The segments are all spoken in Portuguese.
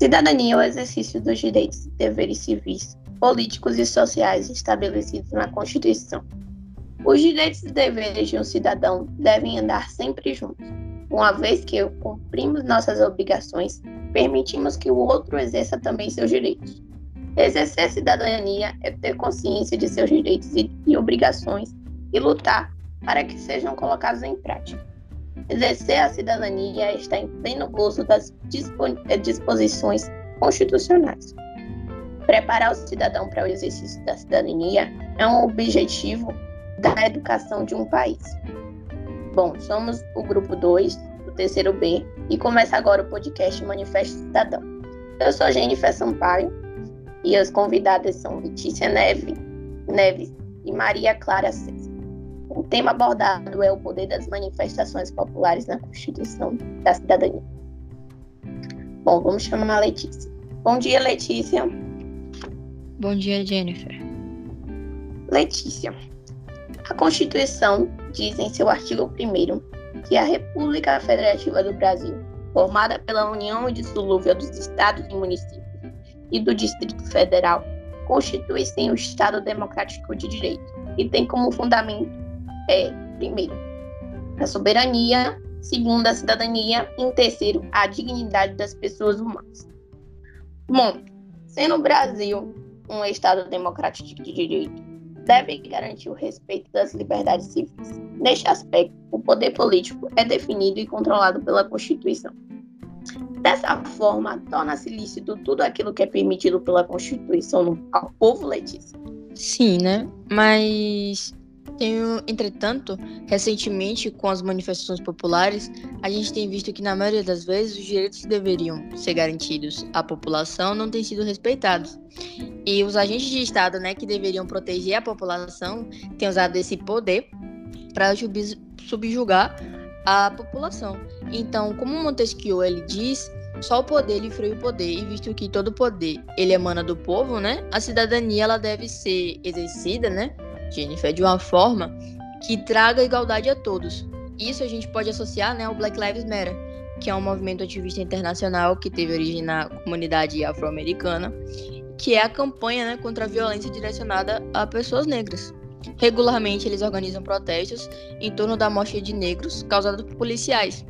Cidadania é o exercício dos direitos e deveres civis, políticos e sociais estabelecidos na Constituição. Os direitos e deveres de um cidadão devem andar sempre juntos. Uma vez que cumprimos nossas obrigações, permitimos que o outro exerça também seus direitos. Exercer cidadania é ter consciência de seus direitos e obrigações e lutar para que sejam colocados em prática. Exercer a cidadania está em pleno gozo das eh, disposições constitucionais. Preparar o cidadão para o exercício da cidadania é um objetivo da educação de um país. Bom, somos o grupo 2 do terceiro B e começa agora o podcast Manifesto Cidadão. Eu sou Jennifer Sampaio e as convidadas são Letícia Neve, Neves e Maria Clara César. O tema abordado é o poder das manifestações populares na Constituição da Cidadania. Bom, vamos chamar a Letícia. Bom dia, Letícia. Bom dia, Jennifer. Letícia, a Constituição diz em seu artigo 1 que a República Federativa do Brasil, formada pela união indissolúvel dos estados e municípios e do Distrito Federal, constitui-se um Estado democrático de direito e tem como fundamento é, primeiro, a soberania, segundo, a cidadania em terceiro, a dignidade das pessoas humanas. Bom, sendo o Brasil um Estado democrático de direito, deve garantir o respeito das liberdades civis. Neste aspecto, o poder político é definido e controlado pela Constituição. Dessa forma, torna-se lícito tudo aquilo que é permitido pela Constituição ao povo, Letícia? Sim, né? Mas tenho, entretanto, recentemente, com as manifestações populares, a gente tem visto que, na maioria das vezes, os direitos que deveriam ser garantidos à população não têm sido respeitados. E os agentes de Estado, né, que deveriam proteger a população, têm usado esse poder para subjugar a população. Então, como Montesquieu ele diz, só o poder lhe freia o poder, e visto que todo poder ele emana do povo, né, a cidadania ela deve ser exercida, né, Jennifer, de uma forma que traga igualdade a todos. Isso a gente pode associar né, ao Black Lives Matter, que é um movimento ativista internacional que teve origem na comunidade afro-americana, que é a campanha né, contra a violência direcionada a pessoas negras. Regularmente, eles organizam protestos em torno da morte de negros causada por policiais.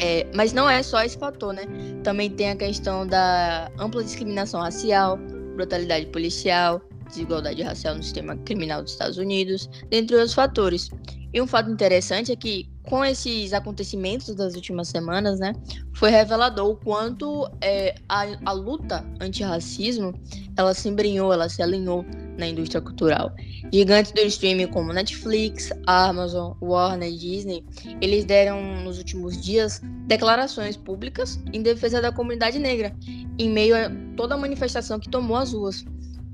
É, mas não é só esse fator, né? Também tem a questão da ampla discriminação racial, brutalidade policial, desigualdade racial no sistema criminal dos Estados Unidos, dentre outros fatores. E um fato interessante é que, com esses acontecimentos das últimas semanas, né, foi revelador o quanto é, a, a luta antirracismo ela se embrenhou, ela se alinhou na indústria cultural. Gigantes do streaming como Netflix, Amazon, Warner Disney, eles deram nos últimos dias declarações públicas em defesa da comunidade negra, em meio a toda a manifestação que tomou as ruas.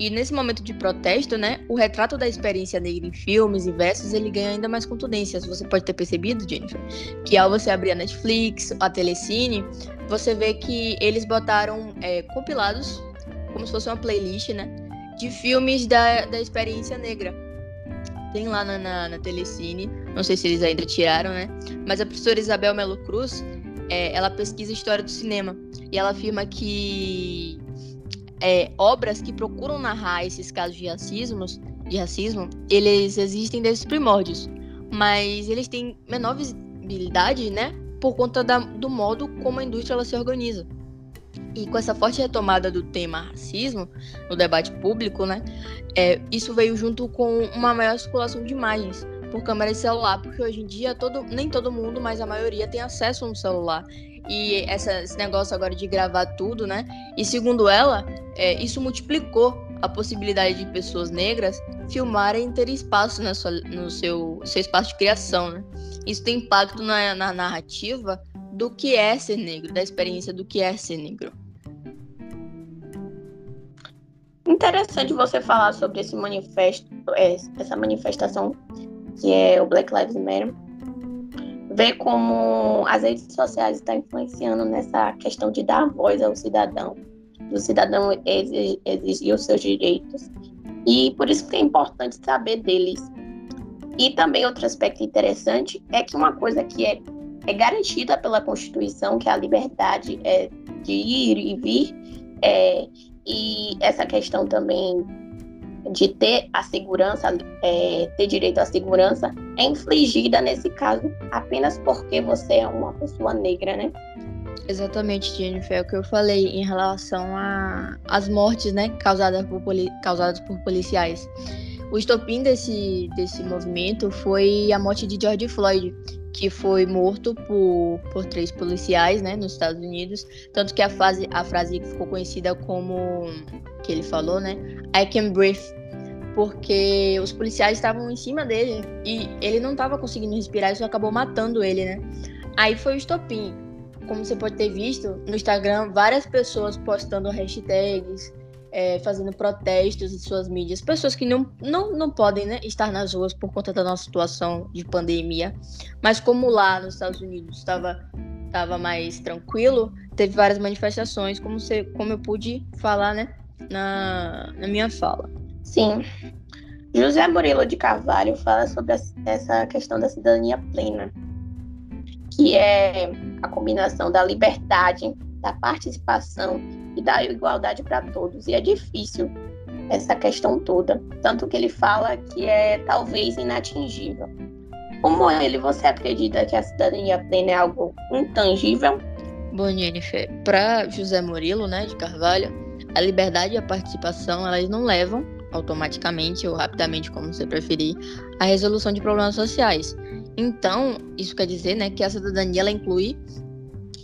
E nesse momento de protesto, né, o retrato da experiência negra em filmes e versos, ele ganha ainda mais contundência. Você pode ter percebido, Jennifer, que ao você abrir a Netflix, a Telecine, você vê que eles botaram é, compilados, como se fosse uma playlist, né, de filmes da, da experiência negra. Tem lá na, na, na Telecine, não sei se eles ainda tiraram, né, mas a professora Isabel Melo Cruz, é, ela pesquisa história do cinema e ela afirma que é, obras que procuram narrar esses casos de de racismo, eles existem desde os primórdios, mas eles têm menor visibilidade, né, por conta da, do modo como a indústria ela se organiza. E com essa forte retomada do tema racismo no debate público, né, é, isso veio junto com uma maior circulação de imagens por câmera de celular, porque hoje em dia todo, nem todo mundo, mas a maioria tem acesso a um celular e essa, esse negócio agora de gravar tudo, né? E segundo ela, é, isso multiplicou a possibilidade de pessoas negras filmarem e ter espaço na sua, no seu, seu espaço de criação, né? Isso tem impacto na, na narrativa do que é ser negro, da experiência do que é ser negro. Interessante você falar sobre esse manifesto, é, essa manifestação que é o Black Lives Matter, ver como as redes sociais estão influenciando nessa questão de dar voz ao cidadão, do cidadão exigir os seus direitos. E por isso que é importante saber deles. E também outro aspecto interessante é que uma coisa que é é garantida pela Constituição, que é a liberdade é, de ir e vir, é, e essa questão também de ter a segurança, é, ter direito à segurança, é infligida nesse caso apenas porque você é uma pessoa negra, né? Exatamente, Jennifer, é o que eu falei em relação às mortes, né, causadas por, causadas por policiais. O estopim desse, desse movimento foi a morte de George Floyd, que foi morto por, por três policiais, né, nos Estados Unidos, tanto que a, fase, a frase ficou conhecida como, que ele falou, né, I can breathe, porque os policiais estavam em cima dele e ele não estava conseguindo respirar, isso acabou matando ele, né. Aí foi o estopim. Como você pode ter visto no Instagram, várias pessoas postando hashtags, é, fazendo protestos em suas mídias, pessoas que não, não, não podem né, estar nas ruas por conta da nossa situação de pandemia, mas como lá nos Estados Unidos estava estava mais tranquilo, teve várias manifestações, como, você, como eu pude falar né, na, na minha fala. Sim. José Murilo de Carvalho fala sobre essa questão da cidadania plena, que é a combinação da liberdade, da participação e da igualdade para todos. E é difícil essa questão toda. Tanto que ele fala que é talvez inatingível. Como ele, você acredita que a cidadania plena é algo intangível? Bom, Jennifer, para José Murilo, né, de Carvalho, a liberdade e a participação, elas não levam automaticamente ou rapidamente, como você preferir, à resolução de problemas sociais. Então, isso quer dizer, né, que a cidadania ela inclui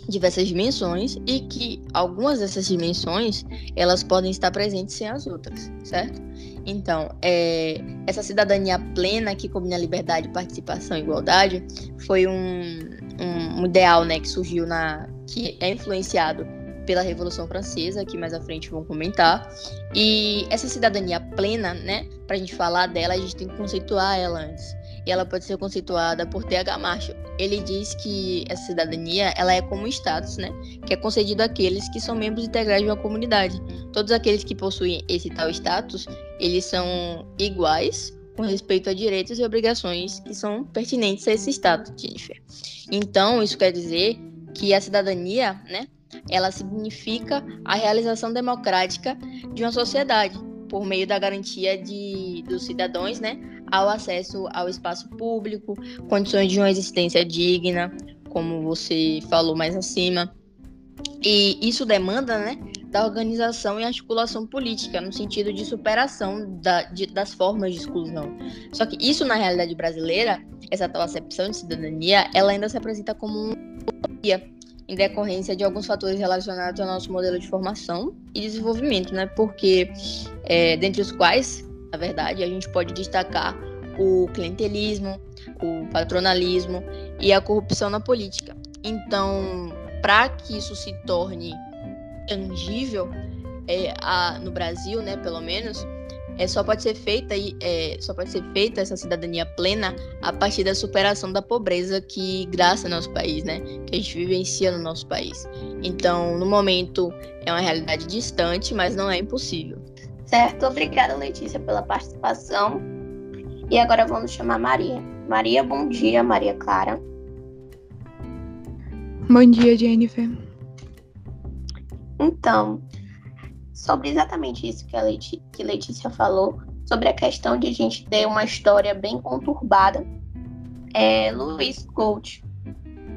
diversas dimensões e que algumas dessas dimensões elas podem estar presentes sem as outras, certo? Então, é, essa cidadania plena que combina liberdade, participação e igualdade foi um, um, ideal, né, que surgiu na que é influenciado pela Revolução Francesa, que mais à frente vão comentar. E essa cidadania plena, né, para a gente falar dela, a gente tem que conceituar ela antes e ela pode ser conceituada por T.H. Marshall. Ele diz que essa cidadania ela é como um status, né, que é concedido àqueles que são membros integrais de uma comunidade. Todos aqueles que possuem esse tal status, eles são iguais com respeito a direitos e obrigações que são pertinentes a esse status, Jennifer. Então, isso quer dizer que a cidadania, né, ela significa a realização democrática de uma sociedade por meio da garantia de, dos cidadãos, né, ao acesso ao espaço público, condições de uma existência digna, como você falou mais acima. E isso demanda, né, da organização e articulação política, no sentido de superação da, de, das formas de exclusão. Só que isso, na realidade brasileira, essa tal acepção de cidadania, ela ainda se apresenta como uma em decorrência de alguns fatores relacionados ao nosso modelo de formação e desenvolvimento, né? Porque, é, dentre os quais, na verdade, a gente pode destacar o clientelismo, o patronalismo e a corrupção na política. Então, para que isso se torne tangível é, a, no Brasil, né, pelo menos, é, só pode ser feita é, só pode ser feita essa cidadania plena a partir da superação da pobreza que graça nosso país, né? Que a gente vivencia no nosso país. Então, no momento é uma realidade distante, mas não é impossível. Certo, obrigada Letícia pela participação. E agora vamos chamar Maria. Maria, bom dia, Maria Clara. Bom dia, Jennifer. Então, sobre exatamente isso que a Letícia, que Letícia falou, sobre a questão de a gente ter uma história bem conturbada. É, Luiz Coach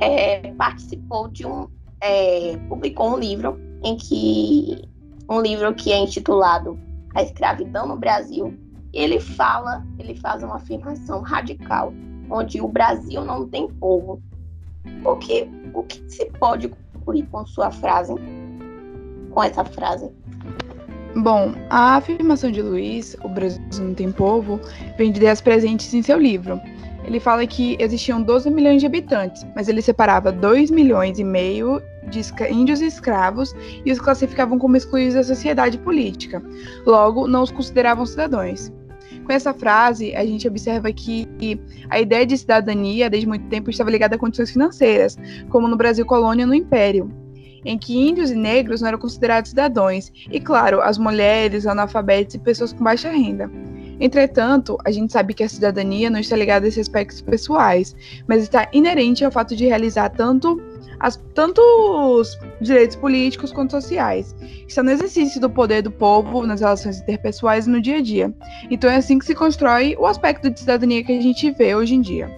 é, participou de um. É, publicou um livro em que. um livro que é intitulado A Escravidão no Brasil. E ele fala, ele faz uma afirmação radical, onde o Brasil não tem povo. O que, o que se pode concluir com sua frase? Com essa frase? Bom, a afirmação de Luiz, o Brasil não tem povo, vem de ideias presentes em seu livro. Ele fala que existiam 12 milhões de habitantes, mas ele separava 2 milhões e meio de índios escravos e os classificavam como excluídos da sociedade política. Logo, não os consideravam cidadãos. Com essa frase, a gente observa que a ideia de cidadania, desde muito tempo, estava ligada a condições financeiras, como no Brasil colônia no Império em que índios e negros não eram considerados cidadãos, e claro, as mulheres, analfabetos e pessoas com baixa renda. Entretanto, a gente sabe que a cidadania não está ligada a esses aspectos pessoais, mas está inerente ao fato de realizar tanto, as, tanto os direitos políticos quanto sociais. Está no exercício do poder do povo nas relações interpessoais e no dia a dia. Então é assim que se constrói o aspecto de cidadania que a gente vê hoje em dia.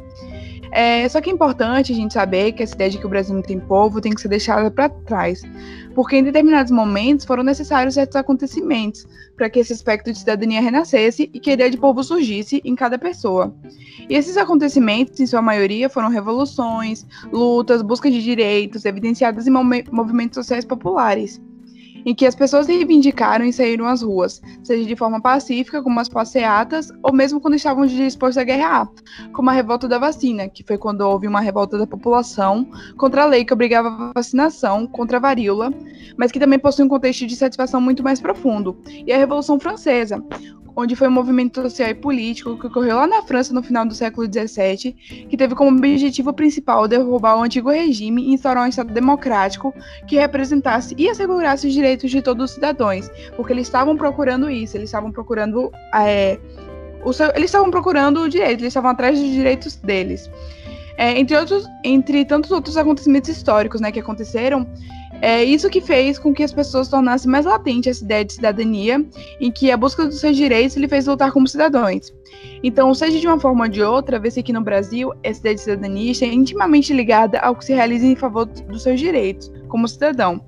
É, só que é importante a gente saber que essa ideia de que o Brasil não tem povo tem que ser deixada para trás, porque em determinados momentos foram necessários certos acontecimentos para que esse aspecto de cidadania renascesse e que a ideia de povo surgisse em cada pessoa. E esses acontecimentos, em sua maioria, foram revoluções, lutas, busca de direitos, evidenciadas em movimentos sociais populares em que as pessoas reivindicaram e saíram às ruas, seja de forma pacífica, como as passeatas, ou mesmo quando estavam dispostos a guerrear, como a revolta da vacina, que foi quando houve uma revolta da população contra a lei que obrigava a vacinação contra a varíola, mas que também possui um contexto de satisfação muito mais profundo, e a Revolução Francesa, onde foi um movimento social e político que ocorreu lá na França no final do século XVII, que teve como objetivo principal derrubar o antigo regime e instaurar um Estado democrático que representasse e assegurasse os direitos de todos os cidadãos, porque eles estavam procurando isso, eles estavam procurando é, seu, eles estavam procurando o direito, eles estavam atrás dos direitos deles. É, entre, outros, entre tantos outros acontecimentos históricos né, que aconteceram, é isso que fez com que as pessoas tornassem mais latente essa ideia de cidadania, em que a busca dos seus direitos lhe fez lutar como cidadãos. Então, seja de uma forma ou de outra, vê-se aqui no Brasil, essa ideia de cidadania é intimamente ligada ao que se realiza em favor dos seus direitos, como cidadão.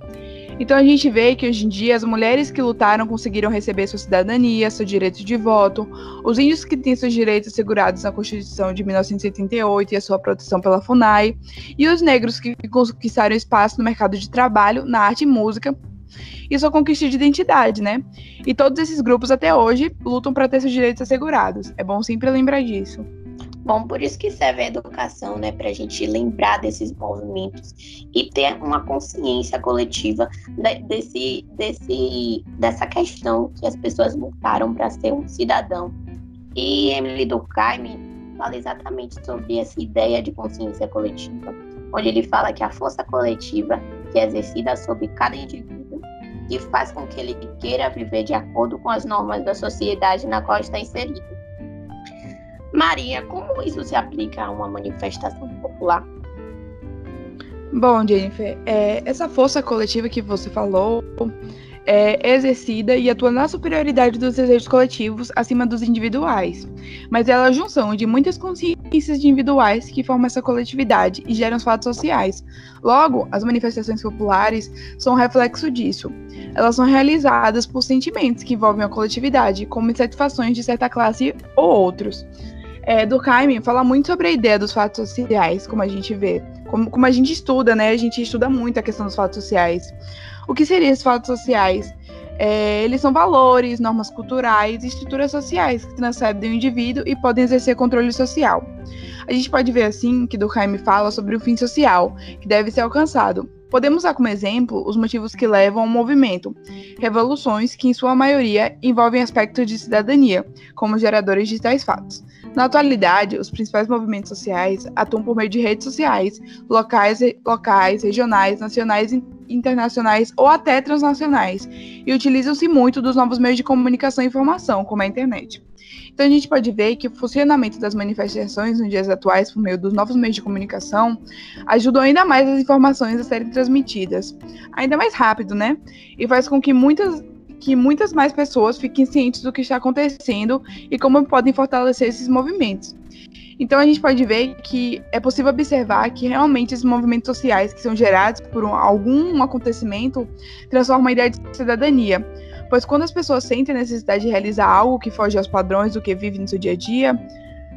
Então a gente vê que hoje em dia as mulheres que lutaram conseguiram receber sua cidadania, seu direito de voto, os índios que têm seus direitos assegurados na Constituição de 1978 e a sua proteção pela FUNAI, e os negros que conquistaram espaço no mercado de trabalho, na arte e música, e sua conquista de identidade, né? E todos esses grupos até hoje lutam para ter seus direitos assegurados. É bom sempre lembrar disso. Bom, por isso que serve a educação, né, para a gente lembrar desses movimentos e ter uma consciência coletiva de, desse, desse, dessa questão que as pessoas lutaram para ser um cidadão. E Emily Durkheim fala exatamente sobre essa ideia de consciência coletiva, onde ele fala que a força coletiva que é exercida sobre cada indivíduo que faz com que ele queira viver de acordo com as normas da sociedade na qual está inserido Maria, como isso se aplica a uma manifestação popular? Bom, Jennifer, é, essa força coletiva que você falou é exercida e atua na superioridade dos desejos coletivos acima dos individuais, mas ela é a junção de muitas consciências individuais que formam essa coletividade e geram os fatos sociais. Logo, as manifestações populares são um reflexo disso. Elas são realizadas por sentimentos que envolvem a coletividade, como insatisfações de certa classe ou outros é, Durkheim fala muito sobre a ideia dos fatos sociais, como a gente vê, como, como a gente estuda, né? A gente estuda muito a questão dos fatos sociais. O que seriam esses fatos sociais? É, eles são valores, normas culturais e estruturas sociais que transcendem o indivíduo e podem exercer controle social. A gente pode ver assim que Durkheim fala sobre o fim social, que deve ser alcançado. Podemos usar como exemplo os motivos que levam ao movimento, revoluções que, em sua maioria, envolvem aspectos de cidadania, como geradores de tais fatos. Na atualidade, os principais movimentos sociais atuam por meio de redes sociais, locais, locais regionais, nacionais, internacionais ou até transnacionais, e utilizam-se muito dos novos meios de comunicação e informação, como a internet. Então a gente pode ver que o funcionamento das manifestações nos dias atuais por meio dos novos meios de comunicação ajudou ainda mais as informações a serem transmitidas, ainda mais rápido, né? E faz com que muitas que muitas mais pessoas fiquem cientes do que está acontecendo e como podem fortalecer esses movimentos. Então a gente pode ver que é possível observar que realmente esses movimentos sociais que são gerados por um, algum acontecimento transformam a ideia de cidadania. Pois quando as pessoas sentem a necessidade de realizar algo que foge aos padrões do que vive no seu dia a dia,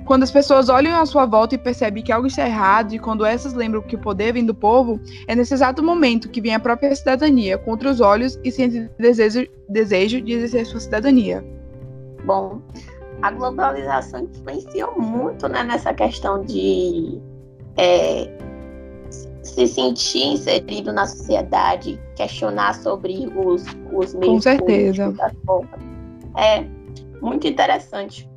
quando as pessoas olham à sua volta e percebem que algo está errado, e quando essas lembram que o poder vem do povo, é nesse exato momento que vem a própria cidadania contra os olhos e sente desejo, desejo de exercer sua cidadania. Bom, a globalização influenciou muito né, nessa questão de é, se sentir inserido na sociedade, questionar sobre os, os meios. Com certeza. É muito interessante.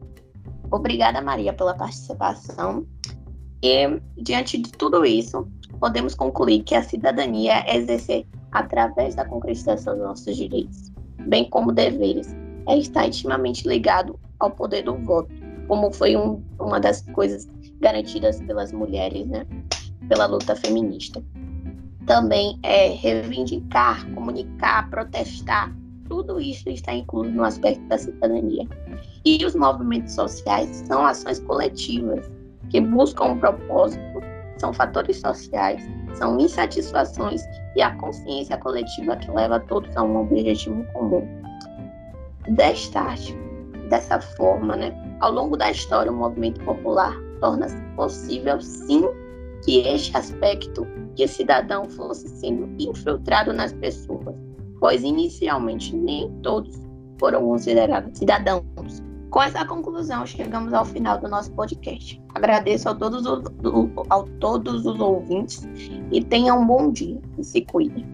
Obrigada, Maria, pela participação. E, diante de tudo isso, podemos concluir que a cidadania é exercer, através da conquistação dos nossos direitos, bem como deveres, é estar intimamente ligado ao poder do voto, como foi um, uma das coisas garantidas pelas mulheres, né, pela luta feminista. Também é reivindicar, comunicar, protestar, tudo isso está incluído no aspecto da cidadania. E os movimentos sociais são ações coletivas que buscam um propósito, são fatores sociais, são insatisfações e a consciência coletiva que leva todos a um objetivo comum. Destarte, dessa forma, né, ao longo da história, o movimento popular torna-se possível, sim, que este aspecto de cidadão fosse sendo infiltrado nas pessoas, pois inicialmente nem todos foram considerados cidadãos. Com essa conclusão, chegamos ao final do nosso podcast. Agradeço a todos os, a todos os ouvintes e tenham um bom dia e se cuidem.